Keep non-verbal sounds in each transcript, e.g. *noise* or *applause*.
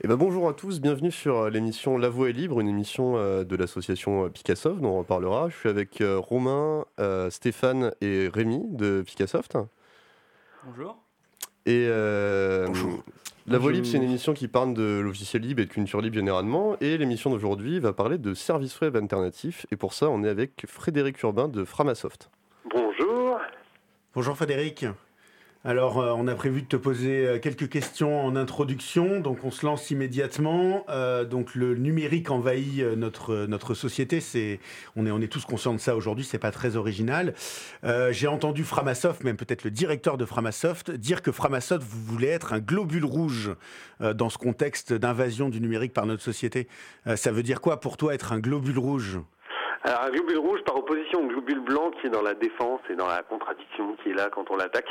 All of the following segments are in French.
Eh ben bonjour à tous, bienvenue sur euh, l'émission La Voix est libre, une émission euh, de l'association euh, Picassoft dont on reparlera. Je suis avec Romain, Stéphane et Rémi de Picassoft. Bonjour. Et La Voix libre, c'est une émission qui parle de logiciel libre et de culture libre généralement. Et l'émission d'aujourd'hui va parler de services web alternatifs. Et pour ça, on est avec Frédéric Urbain de Framasoft. Bonjour. Bonjour Frédéric. Alors, euh, on a prévu de te poser euh, quelques questions en introduction, donc on se lance immédiatement. Euh, donc, le numérique envahit notre, notre société, c'est, on, est, on est tous conscients de ça aujourd'hui, c'est pas très original. J'ai entendu Framasoft, même peut-être le directeur de Framasoft, dire que Framasoft voulait être un globule rouge dans ce contexte d'invasion du numérique par notre société. ça veut dire quoi pour toi être un globule rouge? Alors un globule rouge par opposition au globule blanc qui est dans la défense et dans la contradiction qui est là quand on l'attaque.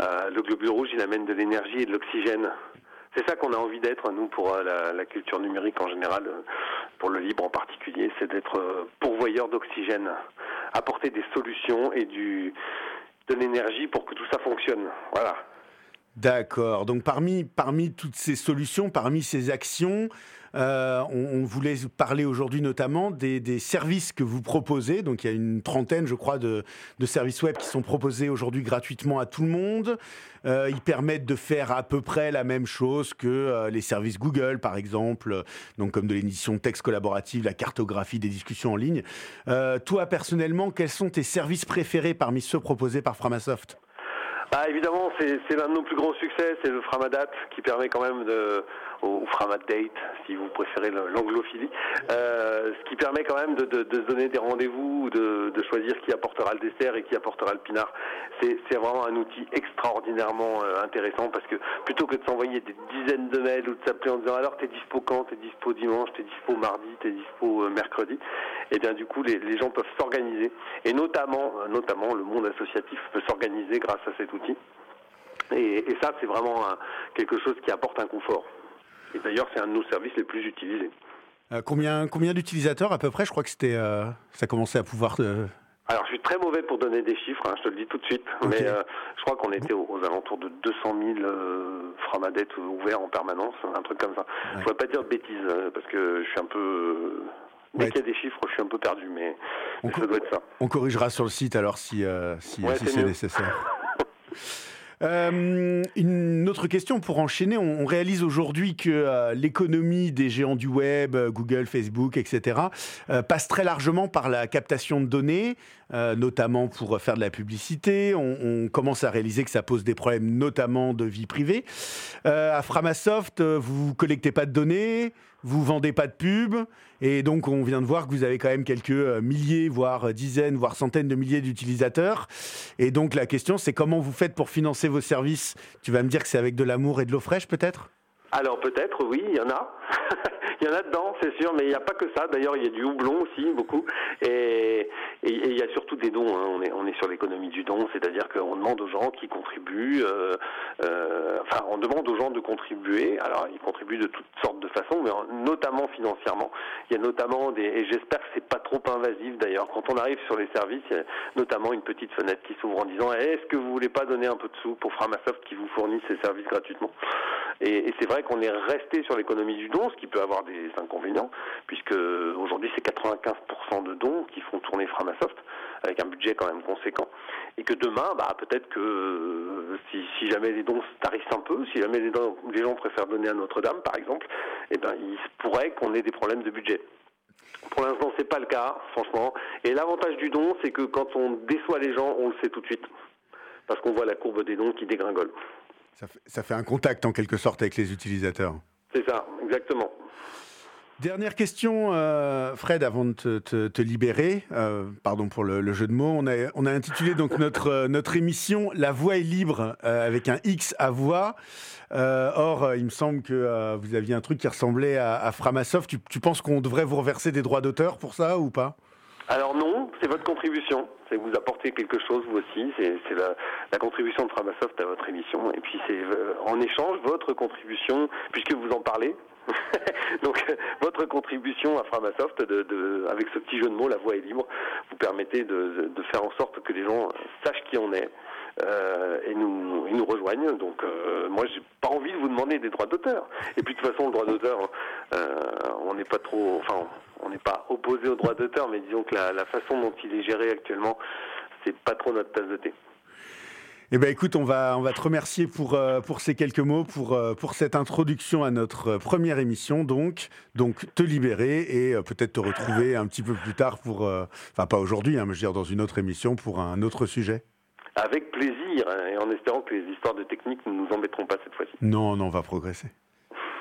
Euh, le globule rouge, il amène de l'énergie et de l'oxygène. C'est ça qu'on a envie d'être, nous, pour euh, la, culture numérique en général, euh, pour le libre en particulier, c'est d'être pourvoyeur d'oxygène, apporter des solutions et de l'énergie pour que tout ça fonctionne. Voilà. D'accord. Donc parmi, parmi toutes ces solutions, parmi ces actions, euh, on, voulait parler aujourd'hui notamment des, services que vous proposez. Donc il y a une trentaine, je crois, de, services web qui sont proposés aujourd'hui gratuitement à tout le monde. Euh, ils permettent de faire à peu près la même chose que euh, les services Google, par exemple, donc comme de l'édition texte collaborative, la cartographie des discussions en ligne. toi, personnellement, quels sont tes services préférés parmi ceux proposés par Framasoft? Bah, évidemment, c'est l'un de nos plus grands succès, c'est le Framadat qui permet quand même de, ou Framadate si vous préférez l'anglophilie, euh, ce qui permet quand même de, de, de se donner des rendez-vous, de, de, choisir qui apportera le dessert et qui apportera le pinard. C'est vraiment un outil extraordinairement euh, intéressant parce que plutôt que de s'envoyer des dizaines de mails ou de s'appeler en disant alors t'es dispo quand, t'es dispo dimanche, t'es dispo mardi, t'es dispo euh, mercredi, et eh bien du coup les, les gens peuvent s'organiser et notamment, euh, notamment le monde associatif peut s'organiser grâce à cet outil. Et, et ça, c'est vraiment quelque chose qui apporte un confort. Et d'ailleurs, c'est un de nos services les plus utilisés. Euh, combien combien d'utilisateurs à peu près? Je crois que c'était euh, ça commençait à pouvoir. Euh, Alors, je suis très mauvais pour donner des chiffres, hein, je te le dis tout de suite, mais je crois qu'on était aux, alentours de 200 000 framadettes ouverts en permanence, un truc comme ça. Je ne pourrais pas dire de bêtises, parce que je suis un peu... Dès qu'il y a des chiffres, je suis un peu perdu, mais, ça doit être ça. On corrigera sur le site alors si, si, si c'est nécessaire. *laughs* Euh, une autre question pour enchaîner. On, réalise aujourd'hui que euh, l'économie des géants du web, euh, Google, Facebook, etc., passe très largement par la captation de données, notamment pour faire de la publicité. On, commence à réaliser que ça pose des problèmes, notamment de vie privée. à Framasoft, vous collectez pas de données vous vendez pas de pub, et donc on vient de voir que vous avez quand même quelques euh, milliers, voire euh, dizaines, voire centaines de milliers d'utilisateurs. Et donc la question, c'est comment vous faites pour financer vos services? Tu vas me dire que c'est avec de l'amour et de l'eau fraîche, peut-être? Alors peut-être, oui, il y en a. *laughs* il y en a dedans, c'est sûr, mais il n'y a pas que ça. D'ailleurs, il y a du houblon aussi, beaucoup. Et, il y a surtout des dons. Hein. On, est, on est sur l'économie du don, c'est-à-dire qu'on demande aux gens qui contribuent, euh, euh, enfin, on demande aux gens de contribuer. Alors, ils contribuent de toutes sortes de façons, mais notamment financièrement. Il y a notamment des, et j'espère que c'est pas trop invasif d'ailleurs. Quand on arrive sur les services, il y a notamment une petite fenêtre qui s'ouvre en disant eh, Est-ce que vous voulez pas donner un peu de sous pour Framasoft qui vous fournit ces services gratuitement? Et, et c'est vrai qu'on est resté sur l'économie du don, ce qui peut avoir des inconvénients, puisque aujourd'hui c'est 95% de dons qui font tourner Framasoft, avec un budget quand même conséquent, et que demain, bah, peut-être que euh, si, jamais les dons tarissent un peu, si jamais les, les gens préfèrent donner à Notre-Dame, par exemple, eh ben, il pourrait qu'on ait des problèmes de budget. Pour l'instant, c'est pas le cas, franchement. Et l'avantage du don, c'est que quand on déçoit les gens, on le sait tout de suite, parce qu'on voit la courbe des dons qui dégringole. Ça fait, un contact en quelque sorte avec les utilisateurs. C'est ça, exactement. Dernière question, euh, Fred, avant de te, libérer. Euh, pardon pour le, jeu de mots. On a, on a intitulé donc notre, euh, notre émission La voix est libre avec un X à voix. or, il me semble que vous aviez un truc qui ressemblait à, Framasoft. Tu, tu penses qu'on devrait vous reverser des droits d'auteur pour ça ou pas? Alors non, c'est votre contribution. C'est vous apporter quelque chose vous aussi, c'est la, contribution de Framasoft à votre émission, et puis c'est euh, en échange votre contribution, puisque vous en parlez, *laughs* donc votre contribution à Framasoft, de, de, avec ce petit jeu de mots, la voix est libre, vous permettez de, de faire en sorte que les gens sachent qui on est, euh, et, nous, ils nous rejoignent. Donc moi, j'ai pas envie de vous demander des droits d'auteur. Et puis de toute façon, le droit d'auteur, on n'est pas trop, enfin, on n'est pas opposé au droit d'auteur, mais disons que la, façon dont il est géré actuellement, c'est pas trop notre tasse de thé. Eh bien, écoute, on va, on va te remercier pour, euh, pour ces quelques mots, pour, euh, pour cette introduction à notre euh, première émission, donc. Donc, te libérer et peut-être te retrouver un petit peu plus tard pour. Enfin, pas aujourd'hui, hein, mais je veux dire dans une autre émission pour un autre sujet. Avec plaisir, hein, et en espérant que les histoires de technique ne nous embêteront pas cette fois-ci. Non, non, on va progresser.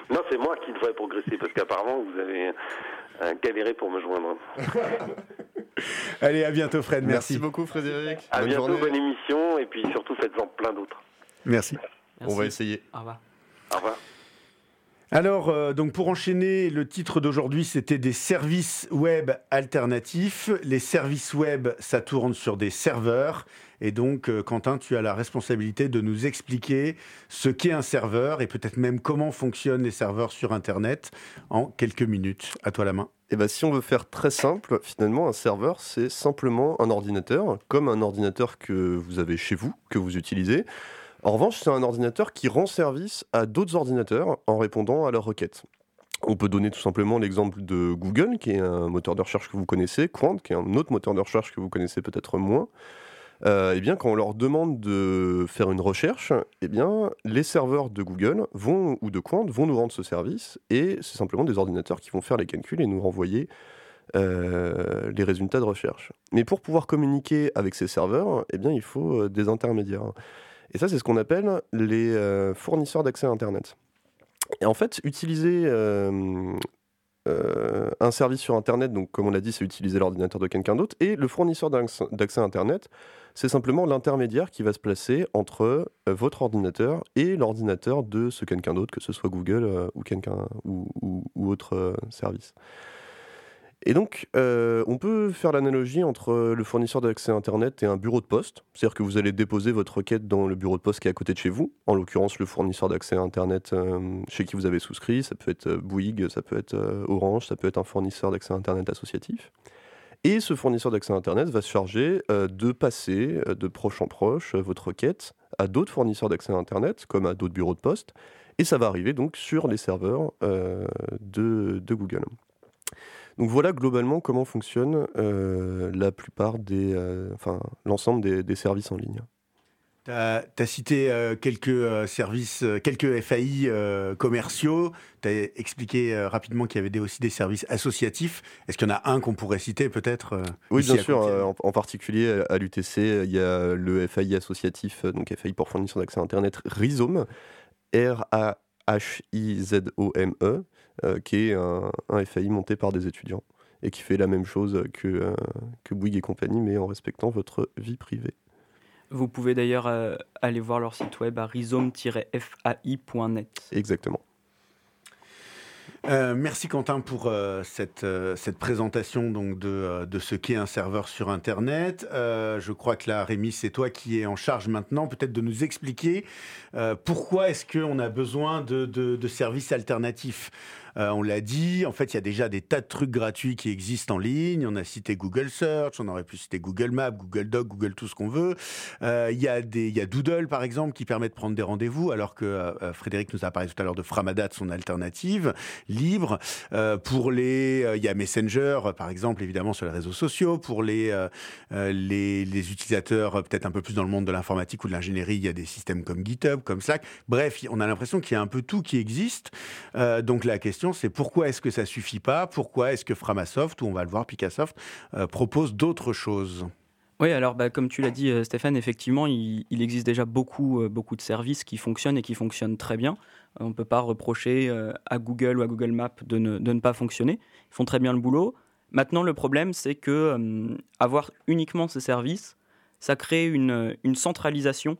Non, c'est moi qui devrais progresser, parce qu'apparemment, vous avez galéré pour me joindre. *laughs* Allez, à bientôt, Fred. Merci. Merci beaucoup, Frédéric. À bientôt, bonne émission, et puis surtout, faites-en plein d'autres. Merci. On va essayer. Au revoir. Au revoir. Alors, euh, donc pour enchaîner, le titre d'aujourd'hui, c'était des services web alternatifs. Les services web, ça tourne sur des serveurs. Et donc, euh, Quentin, tu as la responsabilité de nous expliquer ce qu'est un serveur et peut-être même comment fonctionnent les serveurs sur Internet en quelques minutes. À toi la main. Eh bien, si on veut faire très simple, finalement, un serveur, c'est simplement un ordinateur, comme un ordinateur que vous avez chez vous, que vous utilisez. En revanche, c'est un ordinateur qui rend service à d'autres ordinateurs en répondant à leurs requêtes. On peut donner tout simplement l'exemple de Google, qui est un moteur de recherche que vous connaissez, Quant, qui est un autre moteur de recherche que vous connaissez peut-être moins. Euh, eh bien, quand on leur demande de faire une recherche, eh bien, les serveurs de Google vont, ou de Quant vont nous rendre ce service, et c'est simplement des ordinateurs qui vont faire les calculs et nous renvoyer euh, les résultats de recherche. Mais pour pouvoir communiquer avec ces serveurs, eh bien, il faut euh, des intermédiaires. Et ça, c'est ce qu'on appelle les euh, fournisseurs d'accès à Internet. Et en fait, utiliser euh, euh, un service sur Internet, donc comme on l'a dit, c'est utiliser l'ordinateur de quelqu'un d'autre. Et le fournisseur d'accès à Internet, c'est simplement l'intermédiaire qui va se placer entre votre ordinateur et l'ordinateur de ce quelqu'un d'autre, que ce soit Google ou, quelqu'un, ou, ou, autre service. Et donc, euh, on peut faire l'analogie entre le fournisseur d'accès Internet et un bureau de poste. C'est-à-dire que vous allez déposer votre requête dans le bureau de poste qui est à côté de chez vous. En l'occurrence, le fournisseur d'accès Internet euh, chez qui vous avez souscrit. Ça peut être euh, Bouygues, ça peut être Orange, ça peut être un fournisseur d'accès Internet associatif. Et ce fournisseur d'accès Internet va se charger de passer de proche en proche votre requête à d'autres fournisseurs d'accès Internet, comme à d'autres bureaux de poste. Et ça va arriver donc sur les serveurs de Google. Donc voilà globalement comment fonctionne euh, la plupart des, euh, enfin l'ensemble des, services en ligne. Tu as, cité euh, quelques services, quelques FAI commerciaux. Tu as expliqué rapidement qu'il y avait aussi des services associatifs. Est-ce qu'il y en a un qu'on pourrait citer peut-être Oui, bien sûr. En, particulier à l'UTC, il y a le FAI associatif, donc FAI pour fournisseur d'accès à Internet, Rhizome, R-A-H-I-Z-O-M-E. Euh, qui est un, FAI monté par des étudiants et qui fait la même chose que, euh, que Bouygues et compagnie, mais en respectant votre vie privée. Vous pouvez d'ailleurs euh, aller voir leur site web à rhizome-fai.net. Exactement. Euh, merci Quentin pour euh, cette, euh, cette présentation donc de, de ce qu'est un serveur sur Internet. je crois que là, Rémi, c'est toi qui es en charge maintenant, peut-être de nous expliquer pourquoi est-ce qu'on a besoin de, de, de services alternatifs. Euh, on l'a dit, en fait, il y a déjà des tas de trucs gratuits qui existent en ligne. On a cité Google Search, on aurait pu citer Google Maps, Google Doc, Google tout ce qu'on veut. Euh, il y, a des, y a Doodle, par exemple, qui permet de prendre des rendez-vous, alors que euh, Frédéric nous a parlé tout à l'heure de Framadat, son alternative, libre. pour les, il y a Messenger, par exemple, évidemment, sur les réseaux sociaux. Pour les, les, les utilisateurs, peut-être un peu plus dans le monde de l'informatique ou de l'ingénierie, il y a des systèmes comme GitHub, comme Slack. Bref, on a l'impression qu'il y a un peu tout qui existe. donc la question c'est pourquoi est-ce que ça suffit pas? Pourquoi est-ce que Framasoft, ou on va le voir, Picassoft, euh, propose d'autres choses? Oui, alors bah, comme tu l'as dit euh, Stéphane, effectivement, il, existe déjà beaucoup, euh, beaucoup de services qui fonctionnent et qui fonctionnent très bien. on ne peut pas reprocher à Google ou à Google Maps de ne, pas fonctionner. Ils font très bien le boulot. Maintenant, le problème, c'est que avoir uniquement ces services, ça crée une, centralisation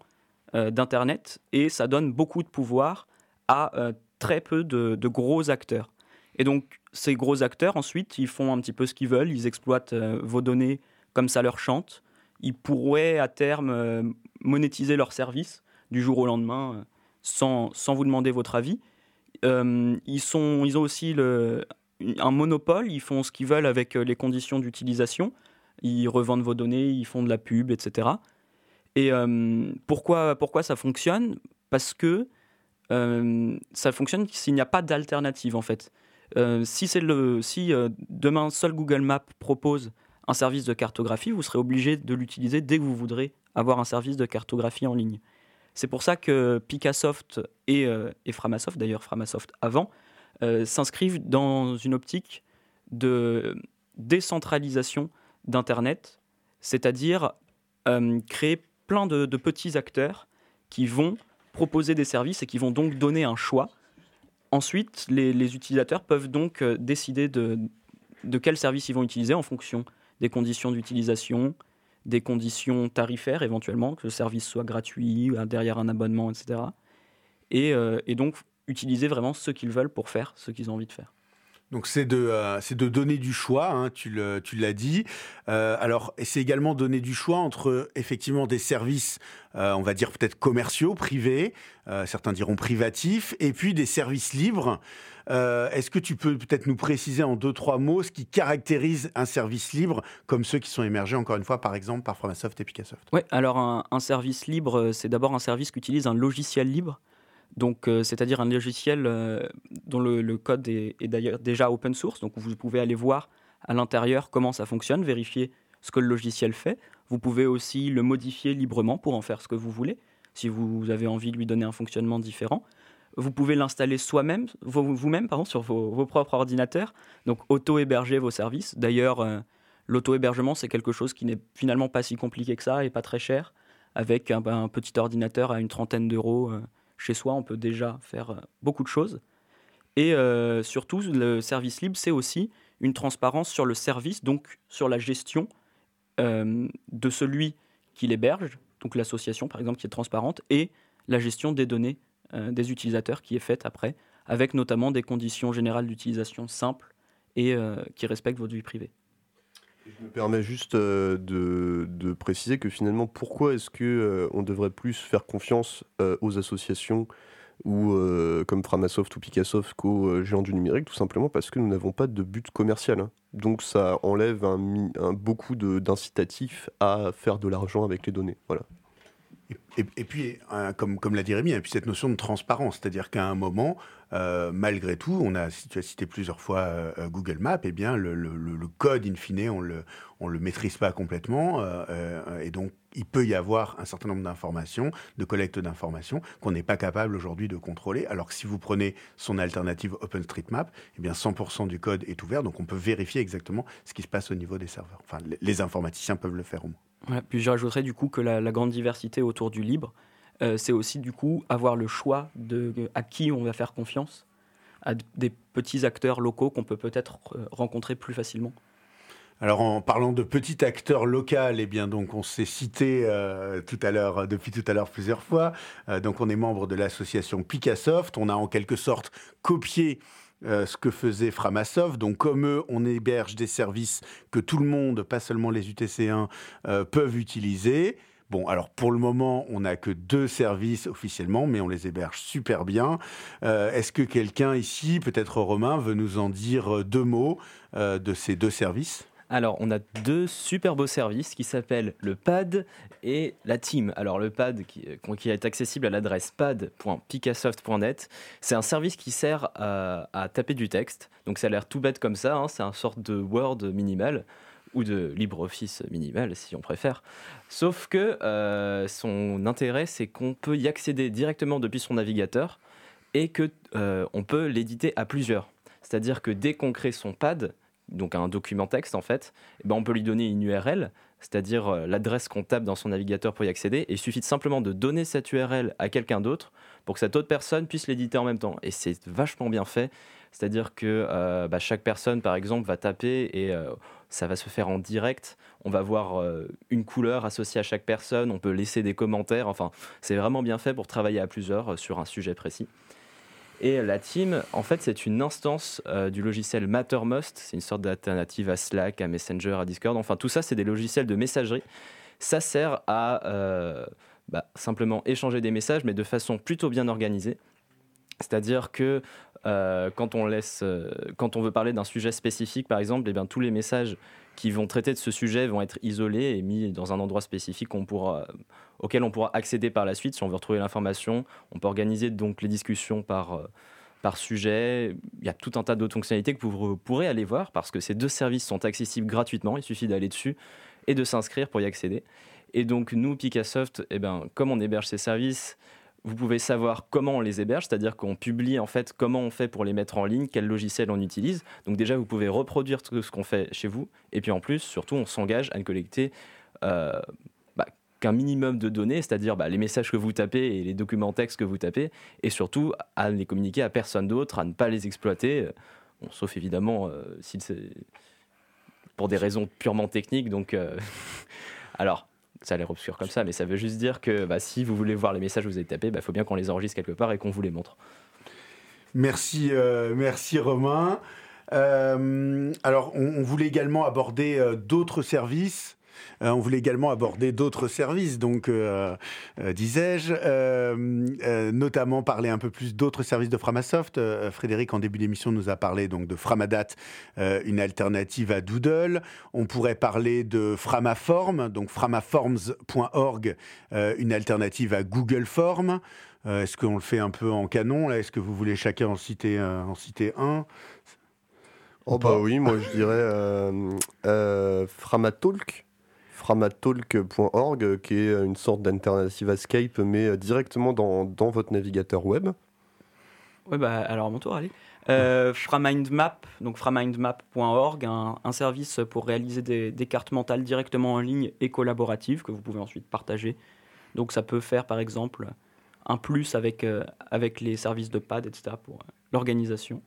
d'Internet et ça donne beaucoup de pouvoir à très peu de, gros acteurs. Et donc, ces gros acteurs, ensuite, ils font un petit peu ce qu'ils veulent, ils exploitent euh, vos données comme ça leur chante. Ils pourraient, à terme, euh, monétiser leurs services du jour au lendemain euh, sans, sans, vous demander votre avis. ils, sont, ils ont aussi un monopole, ils font ce qu'ils veulent avec les conditions d'utilisation. Ils revendent vos données, ils font de la pub, etc. Et pourquoi, pourquoi ça fonctionne? Parce que ça fonctionne s'il n'y a pas d'alternative en fait. le, si demain seul Google Maps propose un service de cartographie, vous serez obligé de l'utiliser dès que vous voudrez avoir un service de cartographie en ligne. C'est pour ça que Picassoft et, euh, Framasoft, d'ailleurs Framasoft avant, euh, s'inscrivent dans une optique de décentralisation d'Internet, c'est-à-dire euh, créer plein de, petits acteurs qui vont proposer des services et qui vont donc donner un choix. Ensuite, les, utilisateurs peuvent donc décider de, de quel service ils vont utiliser en fonction des conditions d'utilisation, des conditions tarifaires éventuellement, que le service soit gratuit, derrière un abonnement, etc. Euh, et, donc utiliser vraiment ce qu'ils veulent pour faire ce qu'ils ont envie de faire. Donc c'est de, euh, de donner du choix, hein, tu l'as dit. Euh, alors, c'est également donner du choix entre effectivement des services, euh, on va dire peut-être commerciaux, privés, certains diront privatifs, et puis des services libres. Est-ce que tu peux peut-être nous préciser en deux, trois mots ce qui caractérise un service libre, comme ceux qui sont émergés, encore une fois, par exemple, par Framasoft et Picassoft? Oui, alors un service libre, c'est d'abord un service qui utilise un logiciel libre. Donc, euh, c'est-à-dire un logiciel euh, dont le, code est, d'ailleurs déjà open source. Donc, vous pouvez aller voir à l'intérieur comment ça fonctionne, vérifier ce que le logiciel fait. Vous pouvez aussi le modifier librement pour en faire ce que vous voulez, si vous avez envie de lui donner un fonctionnement différent. Vous pouvez l'installer soi-même, vous-même, pardon, sur vos, propres ordinateurs. Donc, auto-héberger vos services. D'ailleurs, euh, l'auto-hébergement, c'est quelque chose qui n'est finalement pas si compliqué que ça et pas très cher, avec un, un petit ordinateur à une trentaine d'euros chez soi, on peut déjà faire euh, beaucoup de choses. Et euh, surtout, le service libre, c'est aussi une transparence sur le service, donc sur la gestion euh, de celui qui l'héberge, donc l'association par exemple qui est transparente, et la gestion des données des utilisateurs qui est faite après, avec notamment des conditions générales d'utilisation simples et qui respectent votre vie privée. Je me permets juste euh, de, préciser que finalement, pourquoi est-ce que euh, on devrait plus faire confiance euh, aux associations ou comme Framasoft ou Picassoft qu'aux géants du numérique, tout simplement parce que nous n'avons pas de but commercial. Hein. Donc ça enlève un, un beaucoup d'incitatifs à faire de l'argent avec les données. Voilà. Et, puis, comme, comme l'a dit Rémi, a puis cette notion de transparence, c'est-à-dire qu'à un moment, euh, malgré tout, on a, cité plusieurs fois euh, euh, Google Maps, et eh bien le, code, in fine, on le, le maîtrise pas complètement, et donc il peut y avoir un certain nombre d'informations, de collecte d'informations qu'on n'est pas capable aujourd'hui de contrôler. Alors que si vous prenez son alternative OpenStreetMap, eh bien 100% du code est ouvert, donc on peut vérifier exactement ce qui se passe au niveau des serveurs. Enfin, les informaticiens peuvent le faire au moins. puis j'ajouterais du coup que la, grande diversité autour du libre, euh, c'est aussi du coup avoir le choix de à qui on va faire confiance, à des petits acteurs locaux qu'on peut peut-être euh, rencontrer plus facilement. Alors en parlant de petits acteurs locaux, eh bien donc on s'est cité euh, tout à l'heure, depuis tout à l'heure plusieurs fois. donc on est membre de l'association Picassoft. On a en quelque sorte copié ce que faisait Framasoft. Donc, comme eux, on héberge des services que tout le monde, pas seulement les UTC1, peuvent utiliser. Bon, alors pour le moment, on n'a que deux services officiellement, mais on les héberge super bien. Euh, est-ce que quelqu'un ici, peut-être Romain, veut nous en dire euh, deux mots euh, de ces deux services? Alors, on a deux super beaux services qui s'appellent le PAD et la Team. Alors, le PAD qui, est accessible à l'adresse pad.picassoft.net, c'est un service qui sert à, taper du texte. Donc, ça a l'air tout bête comme ça, hein. c'est un sorte de Word minimal ou de LibreOffice minimal si on préfère. Sauf que euh, son intérêt, c'est qu'on peut y accéder directement depuis son navigateur et que euh, peut l'éditer à plusieurs. C'est-à-dire que dès qu'on crée son pad, donc un document texte en fait, eh ben on peut lui donner une URL, c'est-à-dire euh, l'adresse qu'on tape dans son navigateur pour y accéder, et il suffit simplement de donner cette URL à quelqu'un d'autre pour que cette autre personne puisse l'éditer en même temps. Et c'est vachement bien fait, c'est-à-dire que bah, chaque personne, par exemple, va taper et ça va se faire en direct. On va voir euh, une couleur associée à chaque personne. On peut laisser des commentaires. Enfin, c'est vraiment bien fait pour travailler à plusieurs euh, sur un sujet précis. Et la team, en fait, c'est une instance euh, du logiciel Mattermost. C'est une sorte d'alternative à Slack, à Messenger, à Discord. Enfin, tout ça, c'est des logiciels de messagerie. Ça sert à bah, simplement échanger des messages, mais de façon plutôt bien organisée. C'est-à-dire que quand, on laisse, quand on veut parler d'un sujet spécifique, par exemple, eh bien, tous les messages qui vont traiter de ce sujet vont être isolés et mis dans un endroit spécifique pourra, auquel on pourra accéder par la suite si on veut retrouver l'information. On peut organiser donc les discussions par, par sujet. Il y a tout un tas d'autres fonctionnalités que vous pourrez aller voir parce que ces deux services sont accessibles gratuitement. Il suffit d'aller dessus et de s'inscrire pour y accéder. Et donc nous, Picassoft, eh ben, comme on héberge ces services, vous pouvez savoir comment on les héberge, c'est-à-dire qu'on publie en fait comment on fait pour les mettre en ligne, quel logiciel on utilise. Donc déjà, vous pouvez reproduire tout ce qu'on fait chez vous. Et puis en plus, surtout, on s'engage à ne collecter euh, bah, qu'un minimum de données, c'est-à-dire bah, les messages que vous tapez et les documents textes que vous tapez, et surtout à ne les communiquer à personne d'autre, à ne pas les exploiter, euh, sauf évidemment euh, c'est pour des raisons purement techniques. Donc, *laughs* alors, ça a l'air obscur comme ça, mais ça veut juste dire que bah, si vous voulez voir les messages que vous avez tapés, il bah, faut bien qu'on les enregistre quelque part et qu'on vous les montre. Merci, euh, merci Romain. Euh, alors, on, voulait également aborder euh, d'autres services euh, on voulait également aborder d'autres services, donc euh, euh, disais-je, notamment parler un peu plus d'autres services de Framasoft. Frédéric, en début d'émission, nous a parlé donc de Framadat, une alternative à Doodle. On pourrait parler de Framaform, donc framaforms.org, une alternative à Google Form. Est-ce qu'on le fait un peu en canon Est-ce que vous voulez chacun en citer, en citer un? Oh bah oui, moi je dirais Framatalk framatalk.org, qui est une sorte d'alternative à Skype, mais euh, directement dans, dans, votre navigateur web. Oui, bah, alors à mon tour, allez. Euh, Framindmap, donc framindmap.org, un, un, service pour réaliser des, des, cartes mentales directement en ligne et collaboratives que vous pouvez ensuite partager. Donc ça peut faire par exemple un plus avec, euh, avec les services de pad, etc. pour euh, l'organisation.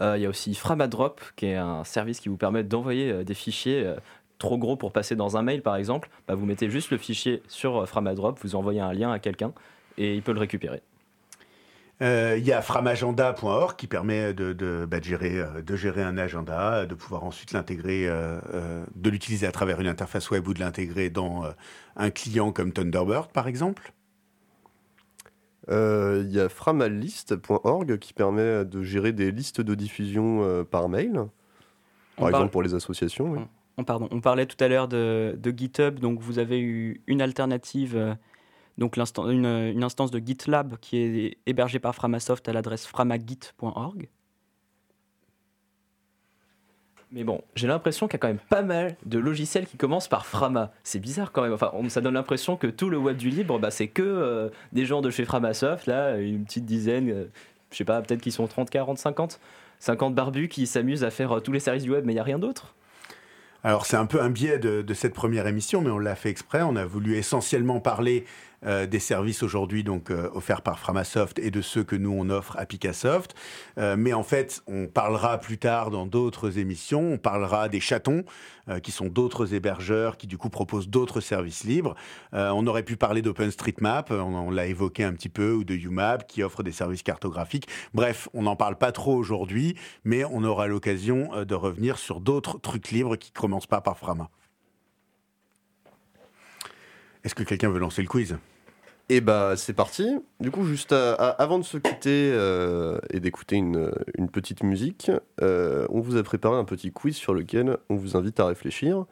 Il y a aussi Framadrop, qui est un service qui vous permet d'envoyer des fichiers trop gros pour passer dans un mail, par exemple, bah, vous mettez juste le fichier sur euh, Framadrop, vous envoyez un lien à quelqu'un et il peut le récupérer. Euh, il y a framagenda.org qui permet de, de, bah, gérer, euh, de, gérer, un agenda, de pouvoir ensuite l'intégrer, de l'utiliser à travers une interface web ou de l'intégrer dans un client comme Thunderbird, par exemple. Il y a framalist.org qui permet de gérer des listes de diffusion par mail, par exemple pour les associations. Oui. On, pardon, on parlait tout à l'heure de, GitHub, donc vous avez eu une alternative, euh, donc une, instance de GitLab qui est hébergée par Framasoft à l'adresse framagit.org. Mais bon, j'ai l'impression qu'il y a quand même pas mal de logiciels qui commencent par Frama. C'est bizarre quand même. Ça donne l'impression que tout le web du libre, bah, c'est que euh, des gens de chez Framasoft, là, une petite dizaine, euh, je sais pas, peut-être qu'ils sont 30, 40, 50, 50 barbus qui s'amusent à faire tous les services du web, mais il n'y a rien d'autre. Alors c'est un peu un biais de, cette première émission, mais on l'a fait exprès. On a voulu essentiellement parler euh, des services aujourd'hui donc euh, offerts par Framasoft et de ceux que nous on offre à Picassoft. Euh, mais en fait, on parlera plus tard dans d'autres émissions. On parlera des chatons qui sont d'autres hébergeurs qui du coup proposent d'autres services libres. on aurait pu parler d'OpenStreetMap, on, on l'a évoqué un petit peu, ou de UMap qui offre des services cartographiques. Bref, on n'en parle pas trop aujourd'hui, mais on aura l'occasion de revenir sur d'autres trucs libres qui commencent pas par Frama. Est-ce que quelqu'un veut lancer le quiz? Eh bah c'est parti. Du coup, juste avant de se quitter euh, et d'écouter une, petite musique, euh, on vous a préparé un petit quiz sur lequel on vous invite à réfléchir.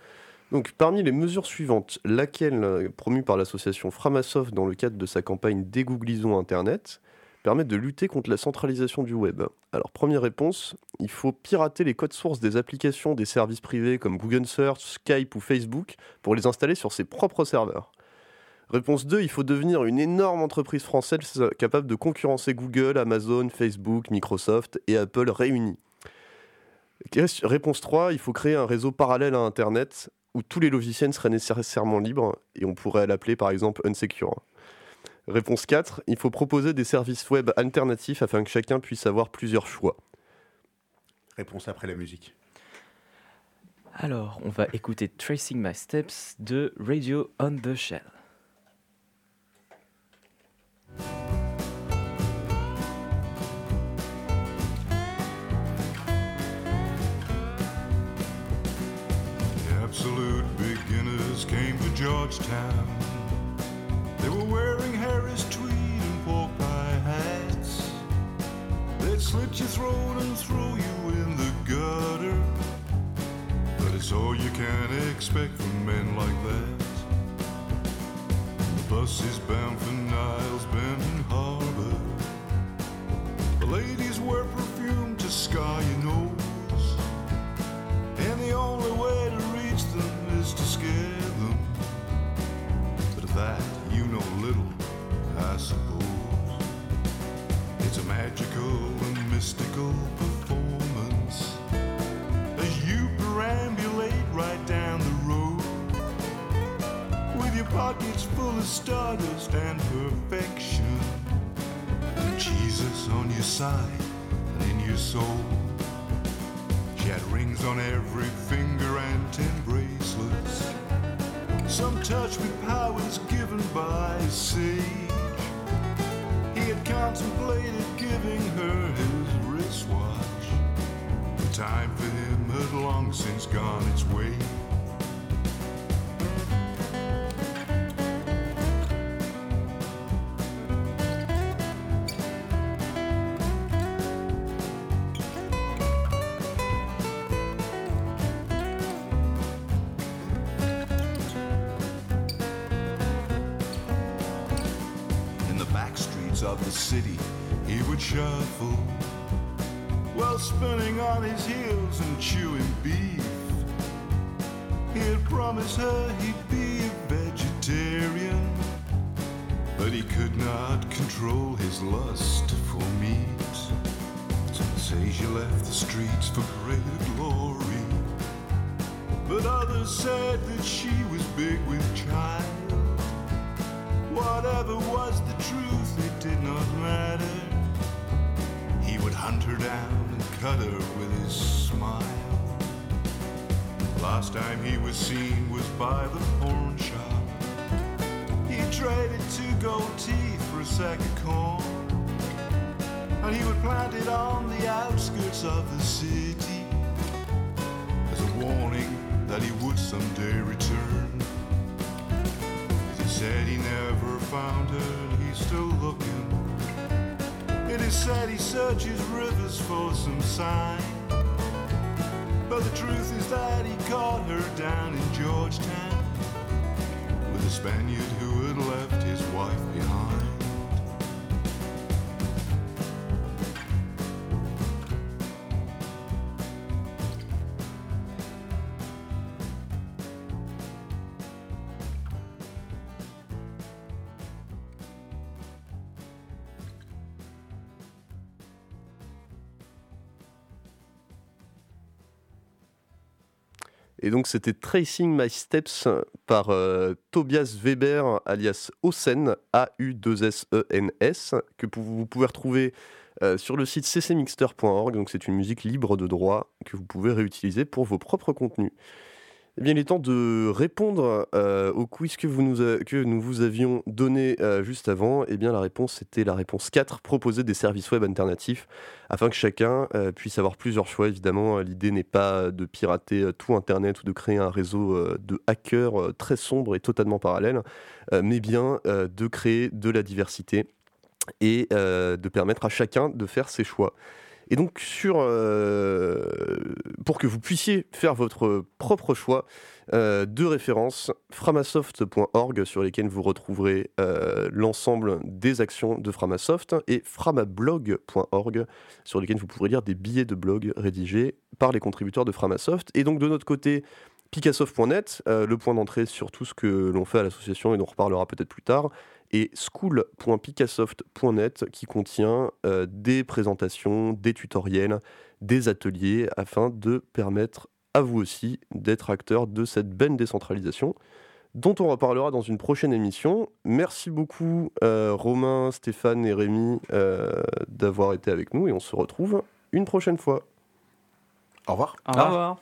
Donc, parmi les mesures suivantes, laquelle, euh, promue par l'association Framasoft dans le cadre de sa campagne Dégooglisons Internet, permet de lutter contre la centralisation du web? Alors, première réponse, il faut pirater les codes sources des applications des services privés comme Google Search, Skype ou Facebook pour les installer sur ses propres serveurs. Réponse 2, il faut devenir une énorme entreprise française capable de concurrencer Google, Amazon, Facebook, Microsoft et Apple réunis. Réponse 3, il faut créer un réseau parallèle à Internet où tous les logiciels seraient nécessairement libres et on pourrait l'appeler par exemple Unsecure. Réponse 4, il faut proposer des services web alternatifs afin que chacun puisse avoir plusieurs choix. Réponse après la musique. Alors, on va écouter Tracing My Steps de Radio on the Shell. absolute beginners came to Georgetown. They were wearing Harris tweed and pork pie hats. They'd slit your throat and throw you in the gutter. But it's all you can expect from men like that. The bus is bound for Niles Bend Harbor. The ladies wear perfume to sky you know. That you know little, I suppose. It's a magical and mystical performance as you perambulate right down the road with your pockets full of stardust and perfection. And Jesus on your side and in your soul. She had rings on every finger and ten bracelets. Some touch with powers given by sage. He had contemplated giving her his wristwatch. The time for him had long since gone its way. On his heels and chewing beef. He had promised her he'd be a vegetarian, but he could not control his lust for meat. Some say she left the streets for greater glory. But others said that she was big with child. Whatever was the truth, it did not matter. He would hunt her down cut her with his smile. Last time he was seen was by the pawn shop. He traded two gold teeth for a sack of corn. And he would plant it on the outskirts of the city as a warning that he would someday return. He said he never found her he's still looking. It is said he searches for some sign. But the truth is that he caught her down in Georgetown with a Spaniard who had left his wife behind. Et donc c'était Tracing My Steps par euh, Tobias Weber alias Osen, A-U-2-S-E-N-S, que pou- vous pouvez retrouver euh, sur le site ccmixter.org. Donc c'est une musique libre de droit que vous pouvez réutiliser pour vos propres contenus. Eh bien, il est temps de répondre euh, au quiz que, nous vous avions donné euh, juste avant. Eh bien, la réponse c'était la réponse 4, proposer des services web alternatifs afin que chacun euh, puisse avoir plusieurs choix. Évidemment, l'idée n'est pas de pirater tout Internet ou de créer un réseau de hackers très sombre et totalement parallèle, mais bien de créer de la diversité et de permettre à chacun de faire ses choix. Et donc, sur, euh, pour que vous puissiez faire votre propre choix, euh, deux références, framasoft.org sur lesquelles vous retrouverez euh, l'ensemble des actions de Framasoft et framablog.org sur lesquelles vous pourrez lire des billets de blog rédigés par les contributeurs de Framasoft. Et donc de notre côté, picassoft.net, euh, le point d'entrée sur tout ce que l'on fait à l'association et dont on reparlera peut-être plus tard, et school.picassoft.net qui contient euh, des présentations, des tutoriels, des ateliers afin de permettre à vous aussi d'être acteur de cette belle décentralisation dont on reparlera dans une prochaine émission. Merci beaucoup euh, Romain, Stéphane et Rémi euh, d'avoir été avec nous et on se retrouve une prochaine fois. Au revoir. Au revoir.